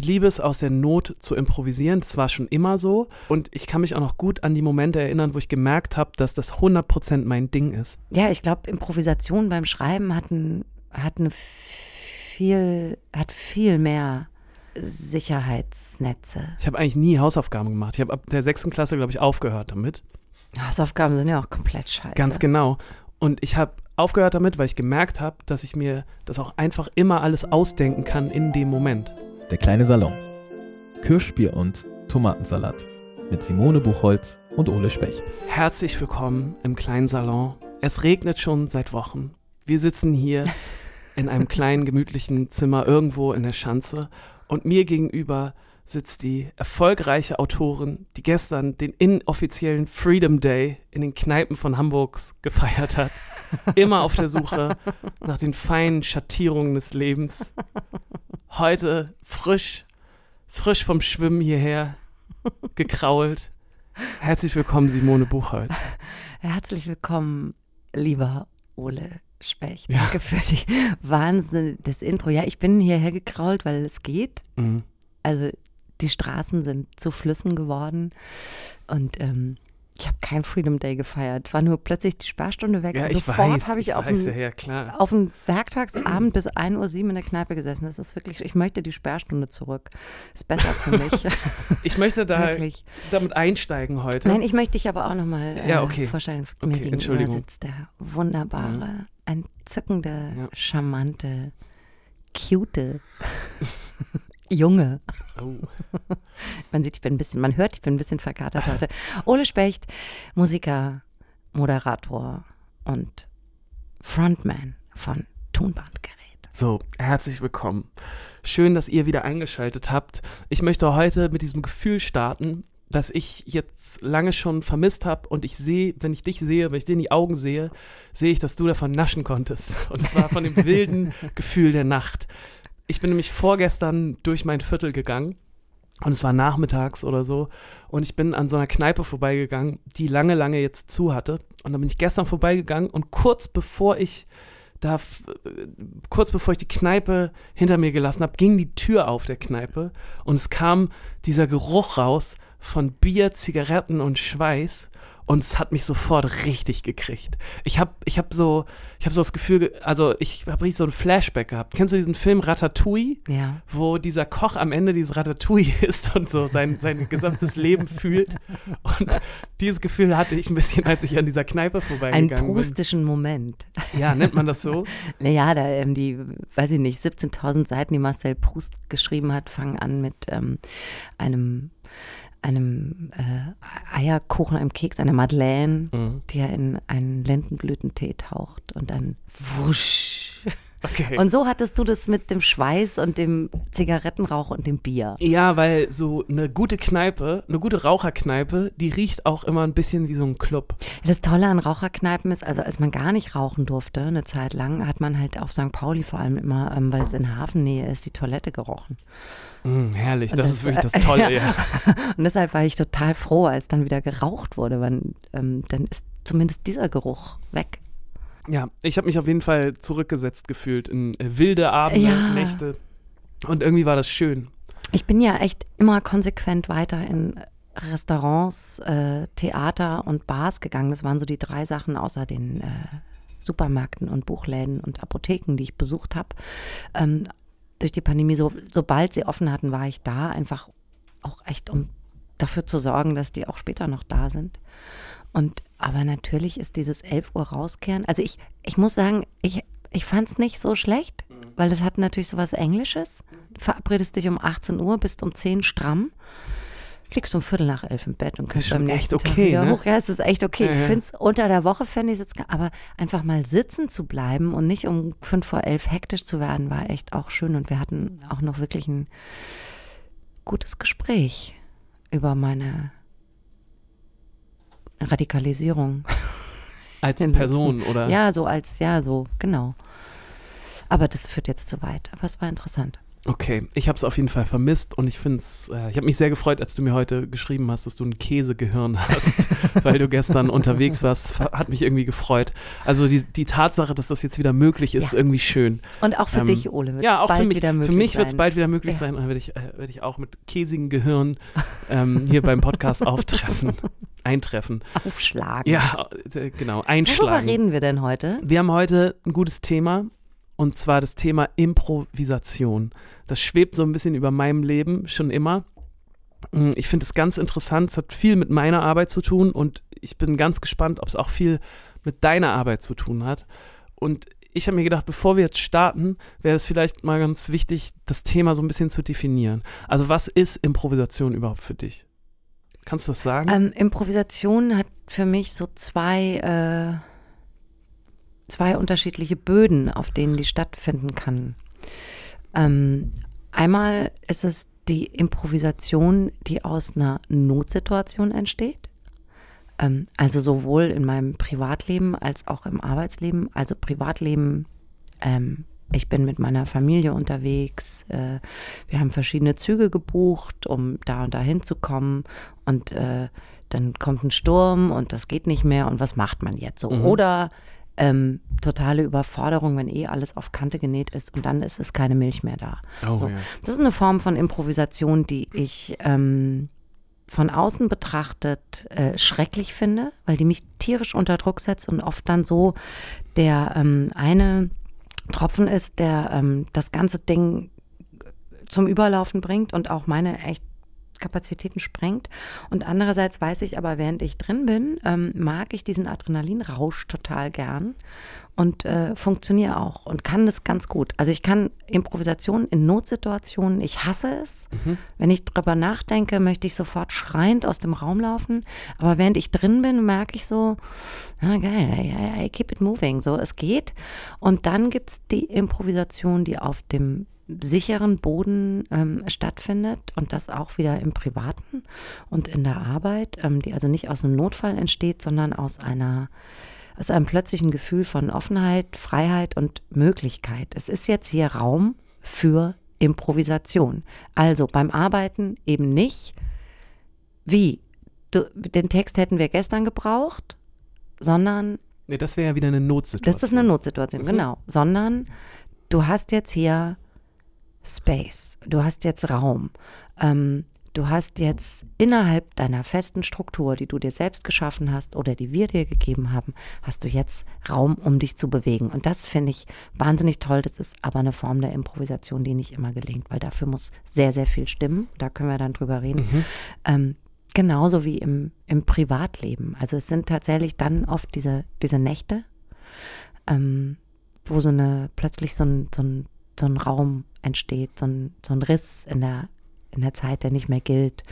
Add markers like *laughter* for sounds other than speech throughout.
ich liebe es, aus der Not zu improvisieren. Das war schon immer so. Und ich kann mich auch noch gut an die Momente erinnern, wo ich gemerkt habe, dass das 100% mein Ding ist. Ja, ich glaube, Improvisation beim Schreiben hat, ein, hat eine viel, hat viel mehr Sicherheitsnetze. Ich habe eigentlich nie Hausaufgaben gemacht. Ich habe ab der sechsten Klasse, glaube ich, aufgehört damit. Hausaufgaben sind ja auch komplett scheiße. Ganz genau. Und ich habe aufgehört damit, weil ich gemerkt habe, dass ich mir das auch einfach immer alles ausdenken kann in dem Moment. Der kleine Salon. Kirschbier und Tomatensalat. Mit Simone Buchholz und Ole Specht. Herzlich willkommen im kleinen Salon. Es regnet schon seit Wochen. Wir sitzen hier *laughs* in einem kleinen, gemütlichen Zimmer irgendwo in der Schanze und mir gegenüber sitzt die erfolgreiche Autorin, die gestern den inoffiziellen Freedom Day in den Kneipen von Hamburgs gefeiert hat. *laughs* Immer auf der Suche nach den feinen Schattierungen des Lebens. Heute frisch, frisch vom Schwimmen hierher gekrault. Herzlich willkommen, Simone Buchholz. Herzlich willkommen, lieber Ole Specht. Ja. Danke für die Wahnsinn, das Intro. Ja, ich bin hierher gekrault, weil es geht. Mhm. Also die Straßen sind zu Flüssen geworden und ähm, ich habe kein Freedom Day gefeiert. War nur plötzlich die Sperrstunde weg. Ja, und ich sofort habe ich, auf weiß, einen, ja, auf Werktagsabend bis 1.07 Uhr in der Kneipe gesessen. Das ist wirklich, ich möchte die Sperrstunde zurück. Ist besser für mich. *laughs* Ich möchte da wirklich. damit einsteigen heute. Nein, ich möchte dich aber auch nochmal äh, Ja, okay. vorstellen. Okay, Mir gegenüber Entschuldigung. sitzt der wunderbare, entzückende, charmante, cute Junge. oh. *laughs* Man sieht, ich bin ein bisschen, man hört, ich bin ein bisschen verkatert heute. Ole Specht, Musiker, Moderator und Frontman von Tonbandgerät. So, herzlich willkommen. Schön, dass ihr wieder eingeschaltet habt. Ich möchte heute mit diesem Gefühl starten, das ich jetzt lange schon vermisst habe und ich sehe, wenn ich dich sehe, wenn ich dir in die Augen sehe, sehe ich, dass du davon naschen konntest. Und zwar von dem *laughs* wilden Gefühl der Nacht. Ich bin nämlich vorgestern durch mein Viertel gegangen und es war nachmittags oder so und ich bin an so einer Kneipe vorbeigegangen, die lange, lange jetzt zu hatte und dann bin ich gestern vorbeigegangen und kurz bevor ich da, äh, kurz bevor ich die Kneipe hinter mir gelassen habe, ging die Tür auf der Kneipe und es kam dieser Geruch raus von Bier, Zigaretten und Schweiß und es hat mich sofort richtig gekriegt. Ich habe ich hab so, ich habe so das Gefühl, ge- also ich habe richtig so ein Flashback gehabt. Kennst du diesen Film Ratatouille? Ja. wo dieser Koch am Ende dieses Ratatouille *laughs* ist und so sein, sein gesamtes Leben fühlt. Und dieses Gefühl hatte ich ein bisschen, als ich an dieser Kneipe Einen vorbeigegangen prustischen Moment. bin. Ja, nennt man das so? *laughs* Naja, da ähm, die, weiß ich nicht, 17.000 Seiten, die Marcel Proust geschrieben hat, fangen an mit ähm, einem, einem äh, Eierkuchen, einem Keks, einer Madeleine, Mhm. die er in einen Lendenblütentee taucht und dann wusch. Okay. Und so hattest du das mit dem Schweiß und dem Zigarettenrauch und dem Bier. ja, weil so eine gute Kneipe, eine gute Raucherkneipe, die riecht auch immer ein bisschen wie so ein Club. Das Tolle an Raucherkneipen ist, also als man gar nicht rauchen durfte, eine Zeit lang, hat man halt auf St. Pauli vor allem immer, ähm, weil es in Hafennähe ist, die Toilette gerochen. Mm, herrlich, das, das, ist wirklich *laughs* das Tolle, ja. ja. *laughs* Und deshalb war ich total froh, als dann wieder geraucht wurde, weil ähm, dann ist zumindest dieser Geruch weg. Ja, ich habe mich auf jeden Fall zurückgesetzt gefühlt in äh, wilde Abende, Ja. Nächte. Und irgendwie war das schön. Ich bin ja echt immer konsequent weiter in Restaurants, äh, Theater und Bars gegangen. Das waren so die drei Sachen außer den äh, Supermärkten und Buchläden und Apotheken, die ich besucht habe. Ähm, durch die Pandemie, so, sobald sie offen hatten, war ich da, einfach auch echt, um dafür zu sorgen, dass die auch später noch da sind. Und aber natürlich ist dieses 11 Uhr rauskehren. Also ich, ich muss sagen, ich, ich fand es nicht so schlecht, weil das hat natürlich so was Englisches. Du verabredest dich um 18 Uhr, bist um 10 stramm, liegst um Viertel nach elf im Bett und kannst am echt nächsten Tag okay, wieder ne? hoch. Ja, es ist echt okay. Ja, Ich finde es unter der Woche fände ich es jetzt, aber einfach mal sitzen zu bleiben und nicht um fünf vor elf hektisch zu werden, war echt auch schön. Und wir hatten auch noch wirklich ein gutes Gespräch über meine Radikalisierung. *laughs* Als Person, oder? Ja, so als, ja, so, genau. Aber das führt jetzt zu weit. Aber es war interessant. Okay, ich habe es auf jeden Fall vermisst und ich finde es, äh, ich habe mich sehr gefreut, als du mir heute geschrieben hast, dass du ein Käsegehirn hast, *laughs* weil du gestern unterwegs warst, hat mich irgendwie gefreut. Also die, die Tatsache, dass das jetzt wieder möglich ist, Ja. irgendwie schön. Und auch für Ähm, dich, Ole, wird Ja, auch bald für mich. wieder möglich Für mich wird es bald wieder möglich Ja. sein und dann werde ich, äh, werd ich auch mit käsigen Gehirn ähm, hier beim Podcast *laughs* auftreffen, eintreffen. aufschlagen. Ja, äh, genau, Worüber einschlagen. reden wir denn heute? Wir haben heute ein gutes Thema und zwar das Thema Improvisation. Das schwebt so ein bisschen über meinem Leben schon immer. Mm, Ich finde es ganz interessant. Es hat viel mit meiner Arbeit zu tun und ich bin ganz gespannt, ob es auch viel mit deiner Arbeit zu tun hat. Und ich habe mir gedacht, bevor wir jetzt starten, wäre es vielleicht mal ganz wichtig, das Thema so ein bisschen zu definieren. Also was ist Improvisation überhaupt für dich? Kannst du das sagen? Ähm, Improvisation hat für mich so zwei, äh, zwei unterschiedliche Böden, auf denen die stattfinden kann. Ähm, einmal ist es die Improvisation, die aus einer Notsituation entsteht. Ähm, also sowohl in meinem Privatleben als auch im Arbeitsleben. Also Privatleben, ähm, ich bin mit meiner Familie unterwegs. Äh, wir haben verschiedene Züge gebucht, um da und da hinzukommen. Und äh, dann kommt ein Sturm und das geht nicht mehr. Und was macht man jetzt so? Mhm. Oder ähm, totale Überforderung, wenn eh alles auf Kante genäht ist und dann ist es keine Milch mehr da. oh, so. ja. Das ist eine Form von Improvisation, die ich ähm, von außen betrachtet äh, schrecklich finde, weil die mich tierisch unter Druck setzt und oft dann so der ähm, eine Tropfen ist, der ähm, das ganze Ding zum Überlaufen bringt und auch meine echt Kapazitäten sprengt. Und andererseits weiß ich aber, während ich drin bin, ähm, mag ich diesen Adrenalinrausch total gern und äh, funktioniere auch und kann das ganz gut. Also ich kann Improvisation in Notsituationen, ich hasse es. Wenn ich drüber nachdenke, möchte ich sofort schreiend aus dem Raum laufen. Aber während ich drin bin, merke ich so, ah, geil, I, I, I keep it moving. So, es geht. Und dann gibt's die Improvisation, die auf dem sicheren Boden ähm, stattfindet und das auch wieder im Privaten und in der Arbeit, ähm, die also nicht aus einem Notfall entsteht, sondern aus einer aus einem plötzlichen Gefühl von Offenheit, Freiheit und Möglichkeit. Es ist jetzt hier Raum für Improvisation. Also beim Arbeiten eben nicht, wie, du, den Text hätten wir gestern gebraucht, sondern Nee, das wäre ja wieder eine Notsituation. das ist eine Notsituation, Mhm. genau. Sondern du hast jetzt hier Space, du hast jetzt Raum, ähm, du hast jetzt innerhalb deiner festen Struktur, die du dir selbst geschaffen hast oder die wir dir gegeben haben, hast du jetzt Raum, um dich zu bewegen. Und das finde ich wahnsinnig toll. Das ist aber eine Form der Improvisation, die nicht immer gelingt, weil dafür muss sehr, sehr viel stimmen. Da können wir dann drüber reden. Mhm. Ähm, genauso wie im, im Privatleben. Also es sind tatsächlich dann oft diese, diese Nächte, ähm, wo so eine plötzlich so ein, so ein, so ein Raum entsteht, so ein, so ein Riss in der, in der Zeit, der nicht mehr gilt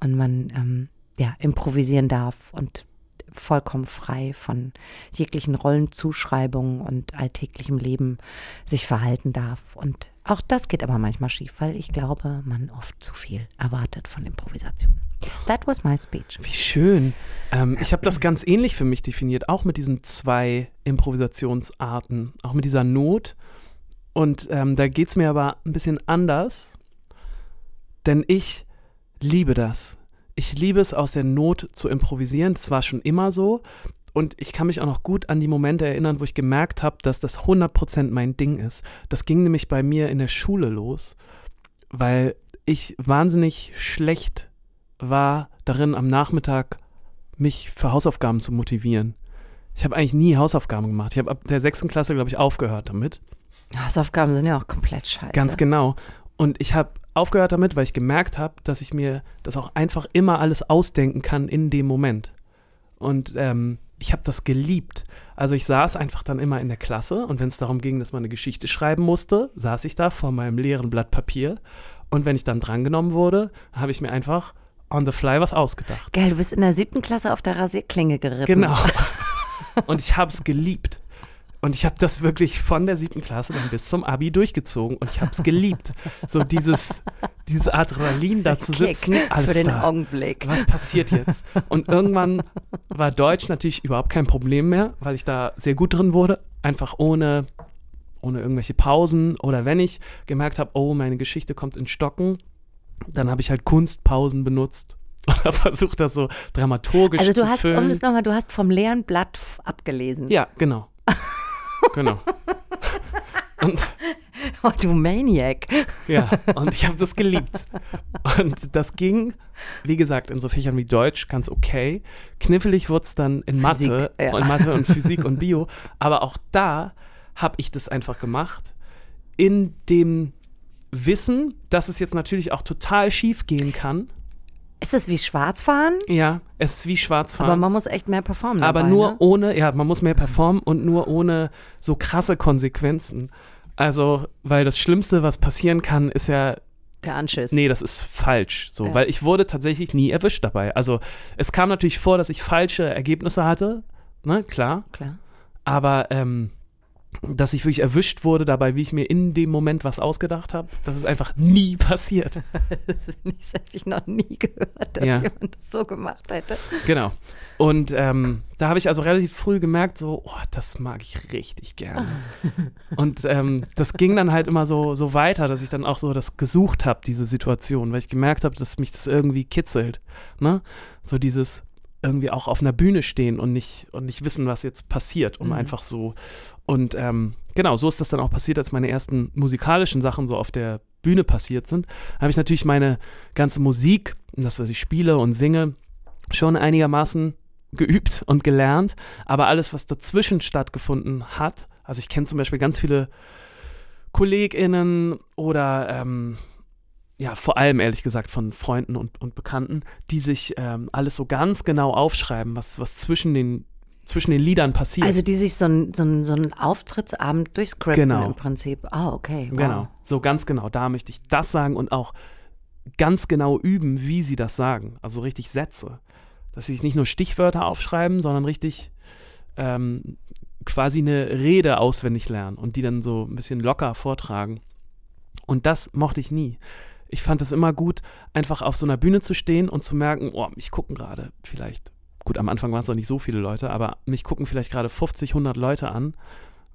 und man ähm, ja, improvisieren darf und vollkommen frei von jeglichen Rollenzuschreibungen und alltäglichem Leben sich verhalten darf. Und auch das geht aber manchmal schief, weil ich glaube, man oft zu viel erwartet von Improvisation. That was my speech. Wie schön. Ähm, ich habe das ganz ähnlich für mich definiert, auch mit diesen zwei Improvisationsarten, auch mit dieser Not. Und ähm, da geht es mir aber ein bisschen anders, denn ich liebe das. Ich liebe es, aus der Not zu improvisieren. Das war schon immer so. Und ich kann mich auch noch gut an die Momente erinnern, wo ich gemerkt habe, dass das 100% mein Ding ist. Das ging nämlich bei mir in der Schule los, weil ich wahnsinnig schlecht war darin, am Nachmittag mich für Hausaufgaben zu motivieren. Ich habe eigentlich nie Hausaufgaben gemacht. Ich habe ab der sechsten Klasse, glaube ich, aufgehört damit. Hausaufgaben sind ja auch komplett scheiße. Ganz genau. Und ich habe aufgehört damit, weil ich gemerkt habe, dass ich mir das auch einfach immer alles ausdenken kann in dem Moment. Und ähm, ich habe das geliebt. Also ich saß einfach dann immer in der Klasse und wenn es darum ging, dass man eine Geschichte schreiben musste, saß ich da vor meinem leeren Blatt Papier. Und wenn ich dann drangenommen wurde, habe ich mir einfach on the fly was ausgedacht. Geil, du bist in der siebten Klasse auf der Rasierklinge geritten. Genau. *laughs* Und ich habe es geliebt. Und ich habe das wirklich von der siebten Klasse dann bis zum Abi durchgezogen und ich habe es geliebt. So dieses, dieses Adrenalin da zu sitzen, alles für den klar. Augenblick. Was passiert jetzt? Und irgendwann war Deutsch natürlich überhaupt kein Problem mehr, weil ich da sehr gut drin wurde, einfach ohne, ohne irgendwelche Pausen. Oder wenn ich gemerkt habe, oh, meine Geschichte kommt in Stocken, dann habe ich halt Kunstpausen benutzt *laughs* oder versucht das so dramaturgisch Also du zu hast, füllen. um es nochmal, du hast vom leeren Blatt abgelesen. ja, genau. Genau. *laughs* Und Oh, du Maniac. Ja, und ich habe das geliebt. Und das ging, wie gesagt, in so Fächern wie Deutsch ganz okay. Knifflig wurde es dann in Physik, Mathe, ja. und Mathe und Physik und Bio. Aber auch da habe ich das einfach gemacht. In dem Wissen, dass es jetzt natürlich auch total schief gehen kann. Ist es wie Schwarzfahren? Ja, es ist wie Schwarzfahren. Aber man muss echt mehr performen. aber dabei, nur ne? ohne, ja, man muss mehr performen und nur ohne so krasse Konsequenzen. Also, weil das Schlimmste, was passieren kann, ist ja der Anschiss. Nee, das ist falsch. So, Ja. weil ich wurde tatsächlich nie erwischt dabei. Also es kam natürlich vor, dass ich falsche Ergebnisse hatte, ne, klar. Klar. Aber ähm, dass ich wirklich erwischt wurde dabei, wie ich mir in dem Moment was ausgedacht habe, das ist einfach nie *laughs* passiert. *laughs* Das habe ich noch nie gehört, dass Ja. jemand das so gemacht hätte. genau. Und ähm, da habe ich also relativ früh gemerkt, so, oh, das mag ich richtig gerne. *laughs* Und ähm, das ging dann halt immer so, so weiter, dass ich dann auch so das gesucht habe, diese Situation, weil ich gemerkt habe, dass mich das irgendwie kitzelt. Ne? So dieses irgendwie auch auf einer Bühne stehen und nicht, und nicht wissen, was jetzt passiert, um Mhm. einfach so. Und ähm, genau, so ist das dann auch passiert, als meine ersten musikalischen Sachen so auf der Bühne passiert sind. Habe ich natürlich meine ganze Musik, das, was ich spiele und singe, schon einigermaßen geübt und gelernt. Aber alles, was dazwischen stattgefunden hat, also ich kenne zum Beispiel ganz viele KollegInnen oder ähm, ja, vor allem ehrlich gesagt von Freunden und, und Bekannten, die sich ähm, alles so ganz genau aufschreiben, was, was zwischen den, zwischen den Liedern passiert. Also die sich so einen so ein- so ein Auftrittsabend durchscripten Genau. im Prinzip. Ah, okay. Wow. Genau, so ganz genau. Da möchte ich das sagen und auch ganz genau üben, wie sie das sagen. Also richtig Sätze. Dass sie sich nicht nur Stichwörter aufschreiben, sondern richtig ähm, quasi eine Rede auswendig lernen und die dann so ein bisschen locker vortragen. Und das mochte ich nie. Ich fand es immer gut, einfach auf so einer Bühne zu stehen und zu merken, oh, mich gucken gerade vielleicht, gut, am Anfang waren es noch nicht so viele Leute, aber mich gucken vielleicht gerade 50, 100 Leute an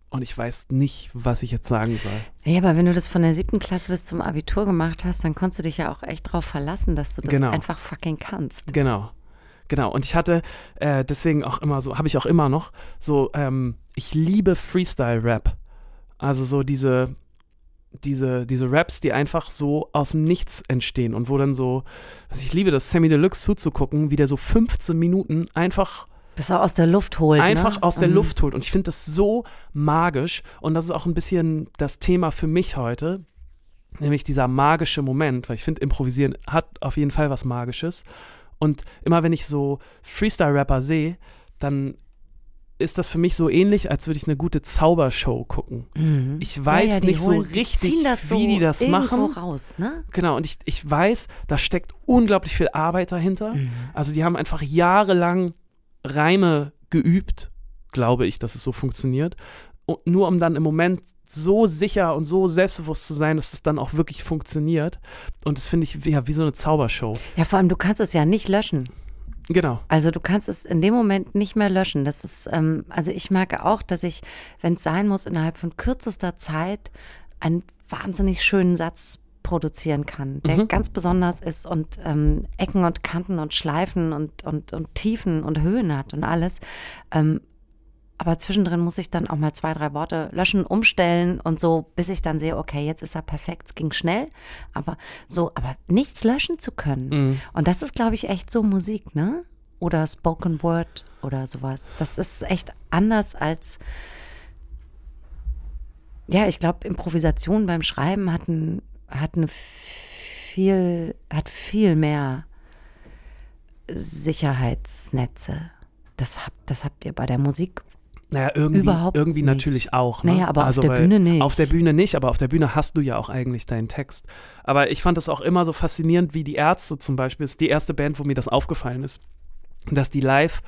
und ich weiß nicht, was ich jetzt sagen soll. Ja, aber wenn du das von der siebten Klasse bis zum Abitur gemacht hast, dann konntest du dich ja auch echt drauf verlassen, dass du das Genau. einfach fucking kannst. Genau. Genau. Und ich hatte äh, deswegen auch immer so, habe ich auch immer noch, so, ähm, ich liebe Freestyle-Rap. Also so diese, diese, diese Raps, die einfach so aus dem Nichts entstehen und wo dann so, also ich liebe das, Sammy Deluxe zuzugucken, wie der so 15 Minuten einfach Das auch aus der Luft holt. einfach ne? aus der Mhm. Luft holt. Und ich finde das so magisch. Und das ist auch ein bisschen das Thema für mich heute. Nämlich dieser magische Moment, weil ich finde, Improvisieren hat auf jeden Fall was Magisches. Und immer wenn ich so Freestyle-Rapper sehe, dann ist das für mich so ähnlich, als würde ich eine gute Zaubershow gucken. Mhm. Ich weiß die nicht so holen- die richtig, so wie die das machen. raus, ne? Genau, und ich, ich weiß, da steckt unglaublich viel Arbeit dahinter. Mhm. Also die haben einfach jahrelang Reime geübt, glaube ich, dass es so funktioniert. Und nur um dann im Moment so sicher und so selbstbewusst zu sein, dass es dann auch wirklich funktioniert. Und das finde ich ja, wie so eine Zaubershow. Ja, vor allem, du kannst es ja nicht löschen. Genau. Also du kannst es in dem Moment nicht mehr löschen. Das ist, ähm, also ich merke auch, dass ich, wenn es sein muss, innerhalb von kürzester Zeit einen wahnsinnig schönen Satz produzieren kann, der Mhm. ganz besonders ist und ähm, Ecken und Kanten und Schleifen und, und, und Tiefen und Höhen hat und alles. Ähm, aber zwischendrin muss ich dann auch mal zwei, drei Worte löschen, umstellen und so, bis ich dann sehe, okay, jetzt ist er perfekt, es ging schnell, aber so, aber nichts löschen zu können. Mhm. Und das ist, glaube ich, echt so Musik, ne? Oder Spoken Word oder sowas. Das ist echt anders als. Ja, ich glaube, Improvisation beim Schreiben hat, ein, hat eine viel, hat viel mehr Sicherheitsnetze. Das habt, das habt ihr bei der Musik. Naja, irgendwie, Überhaupt irgendwie nicht. natürlich auch. Ne? Naja, aber auf also, der weil- Bühne nicht. Auf der Bühne nicht, aber auf der Bühne hast du ja auch eigentlich deinen Text. Aber ich fand es auch immer so faszinierend, wie die Ärzte zum Beispiel, ist die erste Band, wo mir das aufgefallen ist, dass die live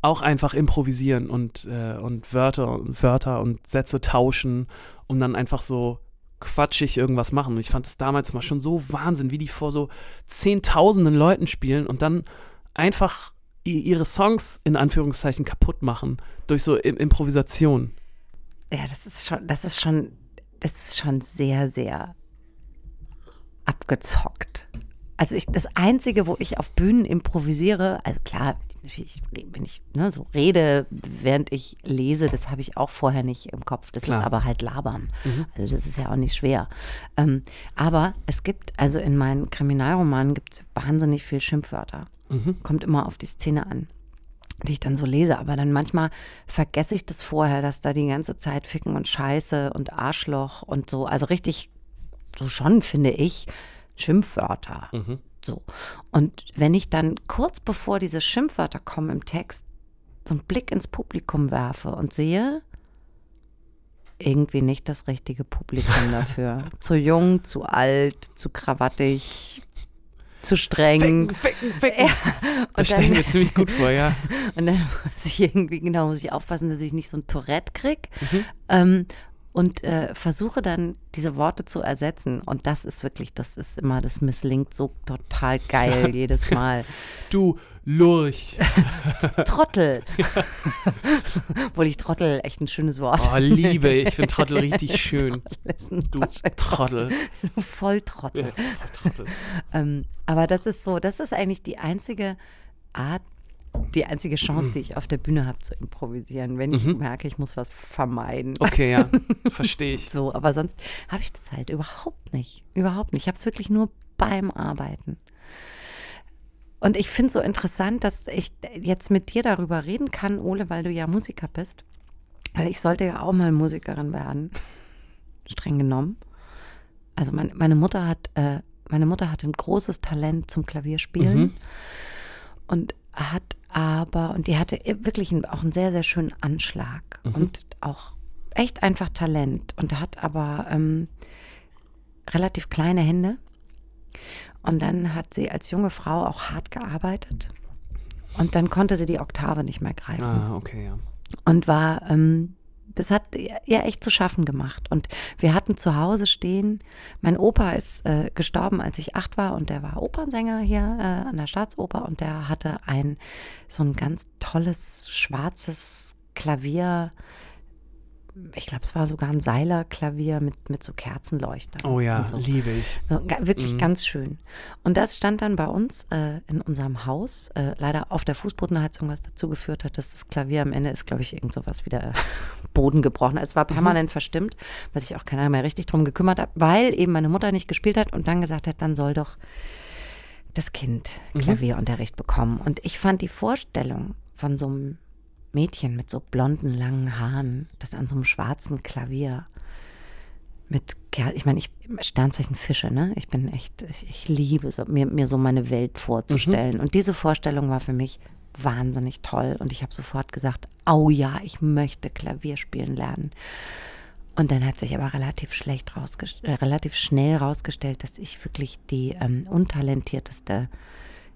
auch einfach improvisieren und, äh, und Wörter und Wörter und Sätze tauschen, um dann einfach so quatschig irgendwas machen. Und ich fand es damals mal schon so Wahnsinn, wie die vor so zehntausenden Leuten spielen und dann einfach ihre Songs in Anführungszeichen kaputt machen durch so Improvisation. Ja, das ist schon, das ist schon das ist schon sehr, sehr abgezockt. Also ich, das Einzige, wo ich auf Bühnen improvisiere, also klar, ich, wenn ich ne, so rede, während ich lese, das habe ich auch vorher nicht im Kopf. Das Klar. ist aber halt Labern. Also das ist ja auch nicht schwer. Ähm, aber es gibt, also in meinen Kriminalromanen gibt es wahnsinnig viel Schimpfwörter. Kommt immer auf die Szene an die ich dann so lese, aber dann manchmal vergesse ich das vorher, dass da die ganze Zeit Ficken und Scheiße und Arschloch und so, also richtig, so schon finde ich, Schimpfwörter. So. Und wenn ich dann kurz bevor diese Schimpfwörter kommen im Text so einen Blick ins Publikum werfe und sehe, irgendwie nicht das richtige Publikum *laughs* dafür. zu jung, zu alt, zu krawattig, zu streng. Ficken, ficken, ficken. Und Das stelle ich mir ziemlich gut vor, ja. *laughs* und dann muss ich irgendwie, genau, muss ich aufpassen, dass ich nicht so ein Tourette krieg. Mhm. Ähm, und äh, versuche dann diese Worte zu ersetzen. Und das ist wirklich, das ist immer, das misslingt so total geil *laughs* jedes Mal. Du Lurch. Trottel. *laughs* Obwohl ich Trottel echt ein schönes Wort. Oh, Liebe, ich finde Trottel richtig *laughs* schön. ein Du. Trottel. Volltrottel. Ja, Trottel. Ähm, aber das ist so, das ist eigentlich die einzige Art, die einzige Chance, Mhm. die ich auf der Bühne habe zu improvisieren, wenn ich merke, ich muss was vermeiden. Okay, ja. *laughs* Verstehe ich. So, aber sonst habe ich das halt überhaupt nicht. Überhaupt nicht. Ich habe es wirklich nur beim Arbeiten. Und ich finde es so interessant, dass ich jetzt mit dir darüber reden kann, Ole, weil du ja Musiker bist. Weil ich sollte ja auch mal Musikerin werden. Streng genommen. Also mein, meine Mutter hat, äh, meine Mutter hatte ein großes Talent zum Klavierspielen Mhm. und hat aber, und die hatte wirklich auch einen sehr, sehr schönen Anschlag und auch echt einfach Talent und hat aber ähm, relativ kleine Hände. Und dann hat sie als junge Frau auch hart gearbeitet. Und dann konnte sie die Oktave nicht mehr greifen Ah, okay, ja. und war, ähm, das hat ihr echt zu schaffen gemacht. Und wir hatten zu Hause stehen, mein Opa ist äh, gestorben, als ich acht war und der war Opernsänger hier äh, an der Staatsoper und der hatte ein so ein ganz tolles schwarzes Klavier. Ich glaube, es war sogar ein Seilerklavier mit, mit so Kerzenleuchtern. Oh ja, so. liebe ich. So, ga- Mhm. wirklich ganz schön. Und das stand dann bei uns äh, in unserem Haus, äh, leider auf der Fußbodenheizung, was dazu geführt hat, dass das Klavier am Ende ist, glaube ich, irgend sowas wieder *laughs* Boden gebrochen. Es war permanent verstimmt, weil sich auch keiner mehr richtig drum gekümmert hat, weil eben meine Mutter nicht gespielt hat und dann gesagt hat, dann soll doch das Kind Klavierunterricht bekommen. Und ich fand die Vorstellung von so einem Mädchen mit so blonden, langen Haaren, das an so einem schwarzen Klavier mit, Ker- ich meine, ich Sternzeichen Fische, ne? Ich bin echt, ich, ich liebe so, mir, mir so meine Welt vorzustellen. Und diese Vorstellung war für mich wahnsinnig toll. Und ich habe sofort gesagt, oh ja, ich möchte Klavier spielen lernen. Und dann hat sich aber relativ schlecht rausgest äh, relativ schnell rausgestellt, dass ich wirklich die ähm, untalentierteste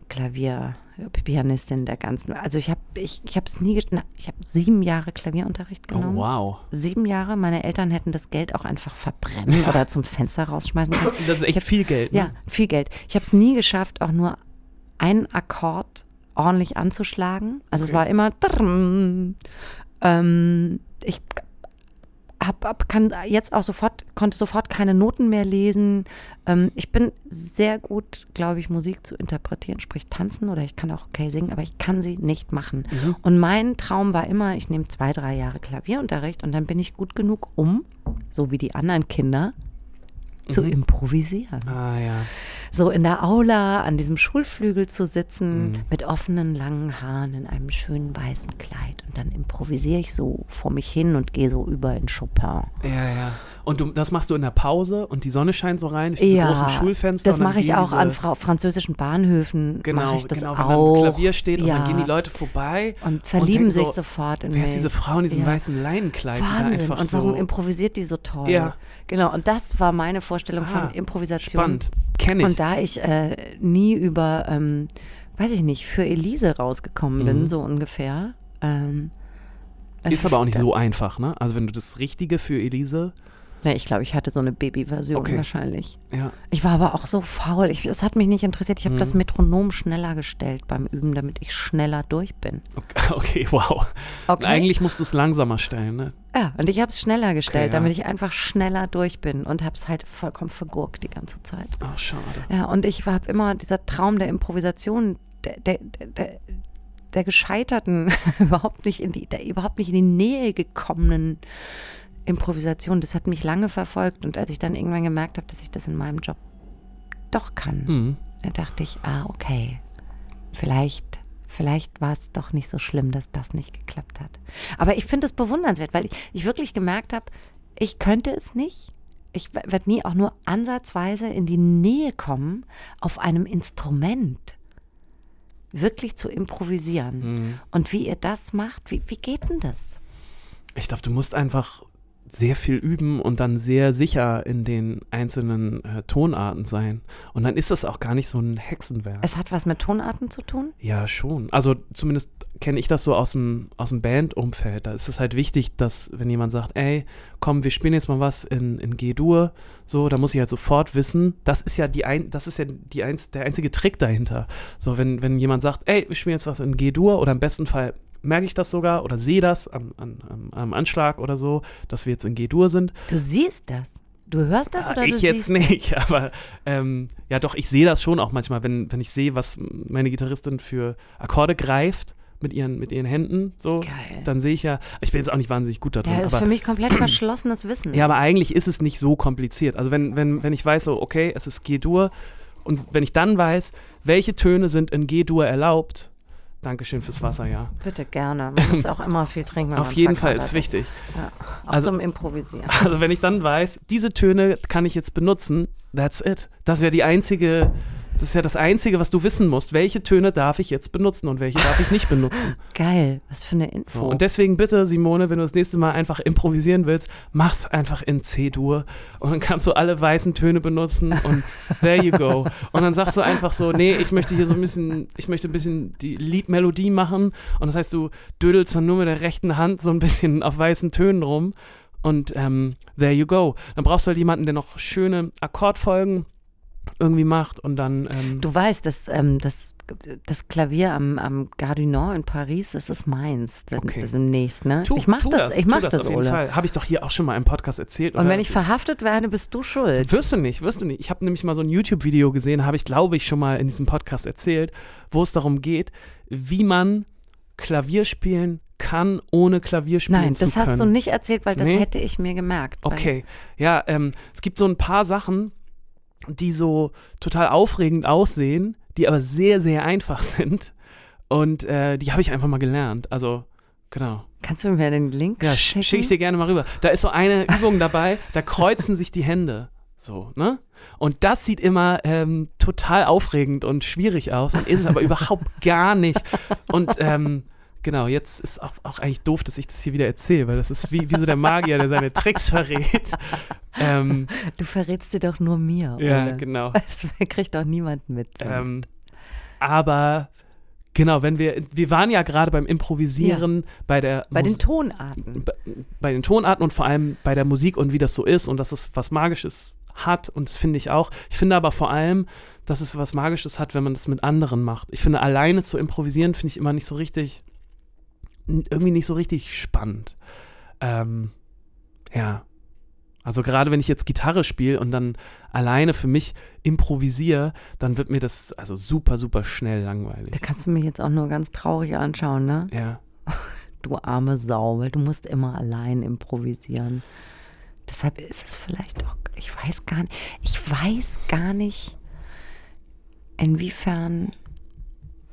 Klavierpianistin der ganzen. Also ich habe ich, ich habe es nie, na, ich habe sieben Jahre Klavierunterricht Oh, genommen wow. sieben Jahre. Meine Eltern hätten das Geld auch einfach verbrennen oder zum Fenster rausschmeißen können. *laughs* Das ist echt viel Geld, ne? Ja, viel Geld. Ich habe es nie geschafft, auch nur einen Akkord ordentlich anzuschlagen. Also Okay. es war immer. Ähm, ich hab, hab, kann jetzt auch sofort, konnte sofort keine Noten mehr lesen. Ähm, ich bin sehr gut, glaube ich, Musik zu interpretieren, sprich tanzen oder ich kann auch okay singen, aber ich kann sie nicht machen. Und mein Traum war immer, ich nehme zwei, drei Jahre Klavierunterricht und dann bin ich gut genug, um, so wie die anderen Kinder, zu improvisieren. Ah, ja. So in der Aula an diesem Schulflügel zu sitzen, Mhm. mit offenen langen Haaren in einem schönen weißen Kleid. Und dann improvisiere ich so vor mich hin und gehe so über in Chopin. Ja, ja. Und du, das machst du in der Pause und die Sonne scheint so rein durch diese großen Schulfenster. das und mache ich auch an Fra französischen Bahnhöfen. Genau, ich das genau, wenn auch. dann ein Klavier steht und ja. dann gehen die Leute vorbei und verlieben denken sich so, sofort in Wer mich. ist diese Frau in diesem Ja. weißen Leinenkleid, die da Wahnsinn. einfach Und warum so improvisiert die so toll? Ja. Genau. Und das war meine Vorstellung Ah, von Improvisation. spannend. Kenn ich. Und da ich äh, nie über, ähm, weiß ich nicht, für Elise rausgekommen bin, Mhm. so ungefähr. Ähm, ist aber auch nicht so einfach, ne? Also wenn du das Richtige für Elise Ne, ich glaube, ich hatte so eine Baby-Version Okay. wahrscheinlich. Ja. Ich war aber auch so faul. Ich, es hat mich nicht interessiert. Ich habe Mhm. das Metronom schneller gestellt beim Üben, damit ich schneller durch bin. Okay, *laughs* okay wow. Okay. Eigentlich musst du es langsamer stellen, ne? Ja, und ich habe es schneller gestellt, Okay, ja. damit ich einfach schneller durch bin und habe es halt vollkommen vergurkt die ganze Zeit. Ach, schade. Ja, und ich habe immer dieser Traum der Improvisation, der, der, der, der, der gescheiterten, *laughs* überhaupt nicht in die, der überhaupt nicht in die Nähe gekommenen Improvisation, das hat mich lange verfolgt. Und als ich dann irgendwann gemerkt habe, dass ich das in meinem Job doch kann, Mhm. da dachte ich, ah, okay, vielleicht, vielleicht war es doch nicht so schlimm, dass das nicht geklappt hat. Aber ich finde es bewundernswert, weil ich, ich wirklich gemerkt habe, ich könnte es nicht. Ich werde nie auch nur ansatzweise in die Nähe kommen, auf einem Instrument wirklich zu improvisieren. Mhm. Und wie ihr das macht, wie, wie geht denn das? Ich glaube, du musst einfach sehr viel üben und dann sehr sicher in den einzelnen äh, Tonarten sein. Und dann ist das auch gar nicht so ein Hexenwerk. Es hat was mit Tonarten zu tun? Ja, schon. Also zumindest kenne ich das so aus dem, aus dem Bandumfeld. Da ist es halt wichtig, dass wenn jemand sagt, ey, komm, wir spielen jetzt mal was in, in G-Dur, so, da muss ich halt sofort wissen, das ist ja die ein, das ist ja die eins, der einzige Trick dahinter. So, wenn, wenn jemand sagt, ey, wir spielen jetzt was in G-Dur oder im besten Fall merke ich das sogar oder sehe das am, am, am, Anschlag oder so, dass wir jetzt in G-Dur sind. Du siehst das. Du hörst das Ah, oder ich jetzt nicht, *laughs* aber ähm, ja doch, ich sehe das schon auch manchmal, wenn, wenn ich sehe, was meine Gitarristin für Akkorde greift mit ihren, mit ihren Händen, so, Geil. dann sehe ich ja, ich bin jetzt auch nicht wahnsinnig gut da drin, Ja, ist für aber, mich komplett *clears throat* verschlossenes Wissen. ja, aber eigentlich ist es nicht so kompliziert. Also wenn, wenn, wenn ich weiß, so, okay, es ist G-Dur und wenn ich dann weiß, welche Töne sind in G-Dur erlaubt, Dankeschön fürs Wasser, ja. Bitte gerne. Man muss auch immer viel trinken. Auf jeden Fall ist wichtig. Ja. Auch Also- zum Improvisieren. *laughs* Also wenn ich dann weiß, diese Töne kann ich jetzt benutzen, that's it. Das ja die einzige, das ist ja das Einzige, was du wissen musst. Welche Töne darf ich jetzt benutzen und welche darf ich nicht benutzen? *laughs* Geil. Was für eine So, Info. und deswegen bitte, Simone, wenn du das nächste Mal einfach improvisieren willst, mach's einfach in C-Dur und dann kannst du alle weißen Töne benutzen und *laughs* there you go. Und dann sagst du einfach so, nee, ich möchte hier so ein bisschen, ich möchte ein bisschen die Liedmelodie machen und das heißt, du dödelst dann nur mit der rechten Hand so ein bisschen *laughs* auf weißen Tönen rum und ähm, there you go. Dann brauchst du halt jemanden, der noch schöne Akkordfolgen irgendwie macht und dann ähm, du weißt, dass ähm, das, das Klavier am, am Gare du Nord in Paris, das ist meins. Das, Okay. das demnächst, ne? tu, ich mach das, das, ich mach das, das, auf jeden Ole. Fall. Habe ich doch hier auch schon mal im Podcast erzählt. Und wenn ich verhaftet werde, bist du schuld. Wirst du nicht, wirst du nicht. Ich habe nämlich mal so ein YouTube-Video gesehen, habe ich, glaube ich, schon mal in diesem Podcast erzählt, wo es darum geht, wie man Klavier spielen kann, ohne Klavier spielen Nein, zu das können. hast du nicht erzählt, weil das Nee? hätte ich mir gemerkt. Okay, ja, ähm, es gibt so ein paar Sachen, die so total aufregend aussehen, die aber sehr, sehr einfach *laughs* sind. Und äh, die habe ich einfach mal gelernt. Also, genau. Kannst du mir den Link Ja, schicken? schicke ich dir gerne mal rüber. Da ist so eine Übung dabei, da kreuzen sich die Hände. So, ne? Und das sieht immer ähm, total aufregend und schwierig aus und ist es aber überhaupt gar nicht. Und ähm, genau, jetzt ist auch, auch eigentlich doof, dass ich das hier wieder erzähle, weil das ist wie, wie so der Magier, der seine Tricks *laughs* verrät. Ähm, Du verrätst dir doch nur mir. ja, Ole. genau. Das kriegt doch niemand mit. Ähm, aber genau, wenn wir, wir waren ja gerade beim Improvisieren bei der Bei den Mus- Tonarten. bei- bei den Tonarten und vor allem bei der Musik und wie das so ist und dass es was Magisches hat und das finde ich auch. Ich finde aber vor allem, dass es was Magisches hat, wenn man das mit anderen macht. Ich finde, alleine zu improvisieren finde ich immer nicht so richtig, irgendwie nicht so richtig spannend. Ähm, ja. Also gerade wenn ich jetzt Gitarre spiele und dann alleine für mich improvisiere, dann wird mir das also super, super schnell langweilig. Da kannst du mich jetzt auch nur ganz traurig anschauen, ne? Ja. *laughs* Du arme Sau, weil du musst immer allein improvisieren. Deshalb ist es vielleicht auch, ich weiß gar nicht, ich weiß gar nicht, inwiefern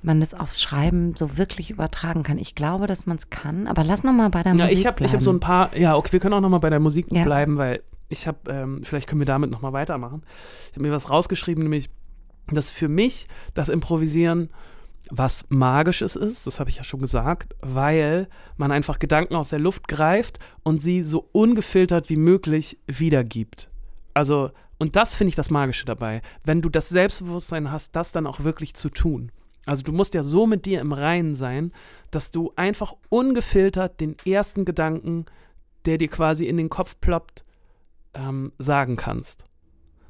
man das aufs Schreiben so wirklich übertragen kann. Ich glaube, dass man es kann, aber lass noch mal bei der Ja, Musik ich habe ich hab bleiben. so ein paar, ja, okay, wir können auch noch mal bei der Musik Ja. bleiben, weil ich habe, ähm, vielleicht können wir damit noch mal weitermachen. Ich habe mir was rausgeschrieben, nämlich, dass für mich das Improvisieren was Magisches ist, das habe ich ja schon gesagt, weil man einfach Gedanken aus der Luft greift und sie so ungefiltert wie möglich wiedergibt. Also, und das finde ich das Magische dabei, wenn du das Selbstbewusstsein hast, das dann auch wirklich zu tun. Also du musst ja so mit dir im Reinen sein, dass du einfach ungefiltert den ersten Gedanken, der dir quasi in den Kopf ploppt, ähm, sagen kannst.